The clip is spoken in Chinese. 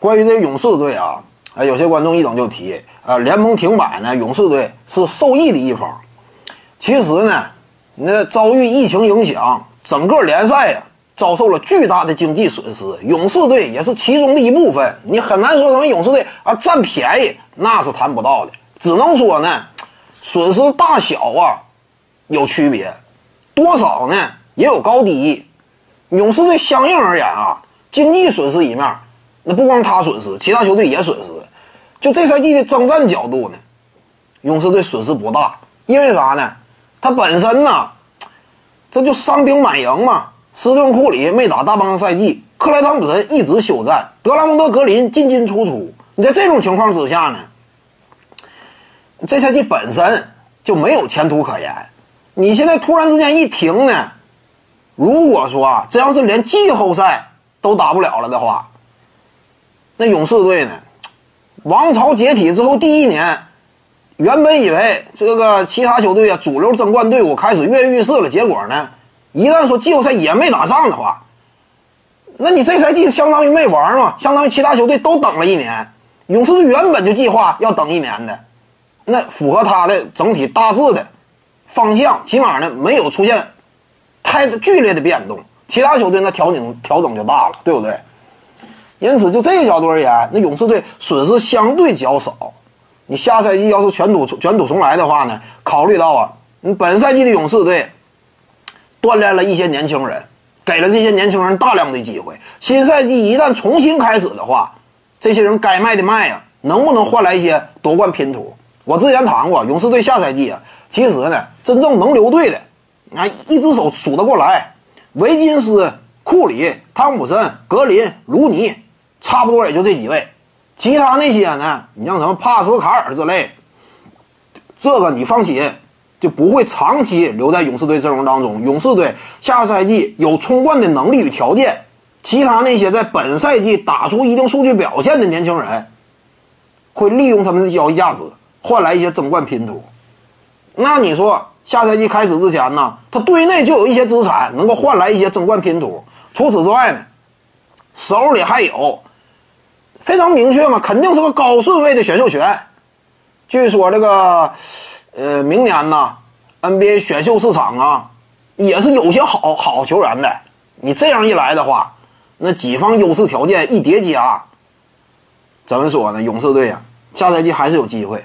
关于这勇士队啊，啊，有些观众一等就提，啊，联盟停摆呢，勇士队是受益的一方。其实呢，那遭遇疫情影响，整个联赛呀遭受了巨大的经济损失，勇士队也是其中的一部分。你很难说什么勇士队啊占便宜，那是谈不到的。只能说呢，损失大小啊有区别，多少呢也有高低。勇士队相应而言啊，经济损失一面，那不光他损失，其他球队也损失。就这赛季的征战角度呢，勇士队损失不大，因为啥呢？他本身呢，这就伤兵满营嘛。斯顿库里没打大半个赛季，克莱汤普森一直休战，德拉蒙德格林进进出出。你在这种情况之下呢？这赛季本身就没有前途可言，你现在突然之间一停呢？如果说啊，这要是连季后赛都打不了了的话，那勇士队呢？王朝解体之后第一年，原本以为这个其他球队啊，主流争冠队伍开始跃跃欲试了，结果呢，一旦说季后赛也没打上的话，那你这赛季相当于没玩嘛，相当于其他球队都等了一年，勇士队原本就计划要等一年的。那符合他的整体大致的方向，起码呢没有出现太剧烈的变动。其他球队那调整调整就大了，对不对？因此就这个角度而言，那勇士队损失相对较少。你下赛季要是卷土卷土重来的话呢，考虑到啊，你本赛季的勇士队锻炼了一些年轻人，给了这些年轻人大量的机会。新赛季一旦重新开始的话，这些人该卖的卖呀，能不能换来一些夺冠拼图？我之前谈过，勇士队下赛季啊，其实呢，真正能留队的，啊，一只手数得过来，维金斯、库里、汤普森、格林、卢尼，差不多也就这几位。其他那些呢，你像什么帕斯卡尔之类，这个你放心，就不会长期留在勇士队阵容当中。勇士队下赛季有冲冠的能力与条件，其他那些在本赛季打出一定数据表现的年轻人，会利用他们的交易价值。换来一些争冠拼图，那你说下赛季开始之前呢，他队内就有一些资产能够换来一些争冠拼图。除此之外呢，手里还有非常明确嘛，肯定是个高顺位的选秀权。据说这个呃，明年呢，NBA 选秀市场啊，也是有些好好球员的。你这样一来的话，那几方优势条件一叠加，怎么说呢？勇士队啊，下赛季还是有机会。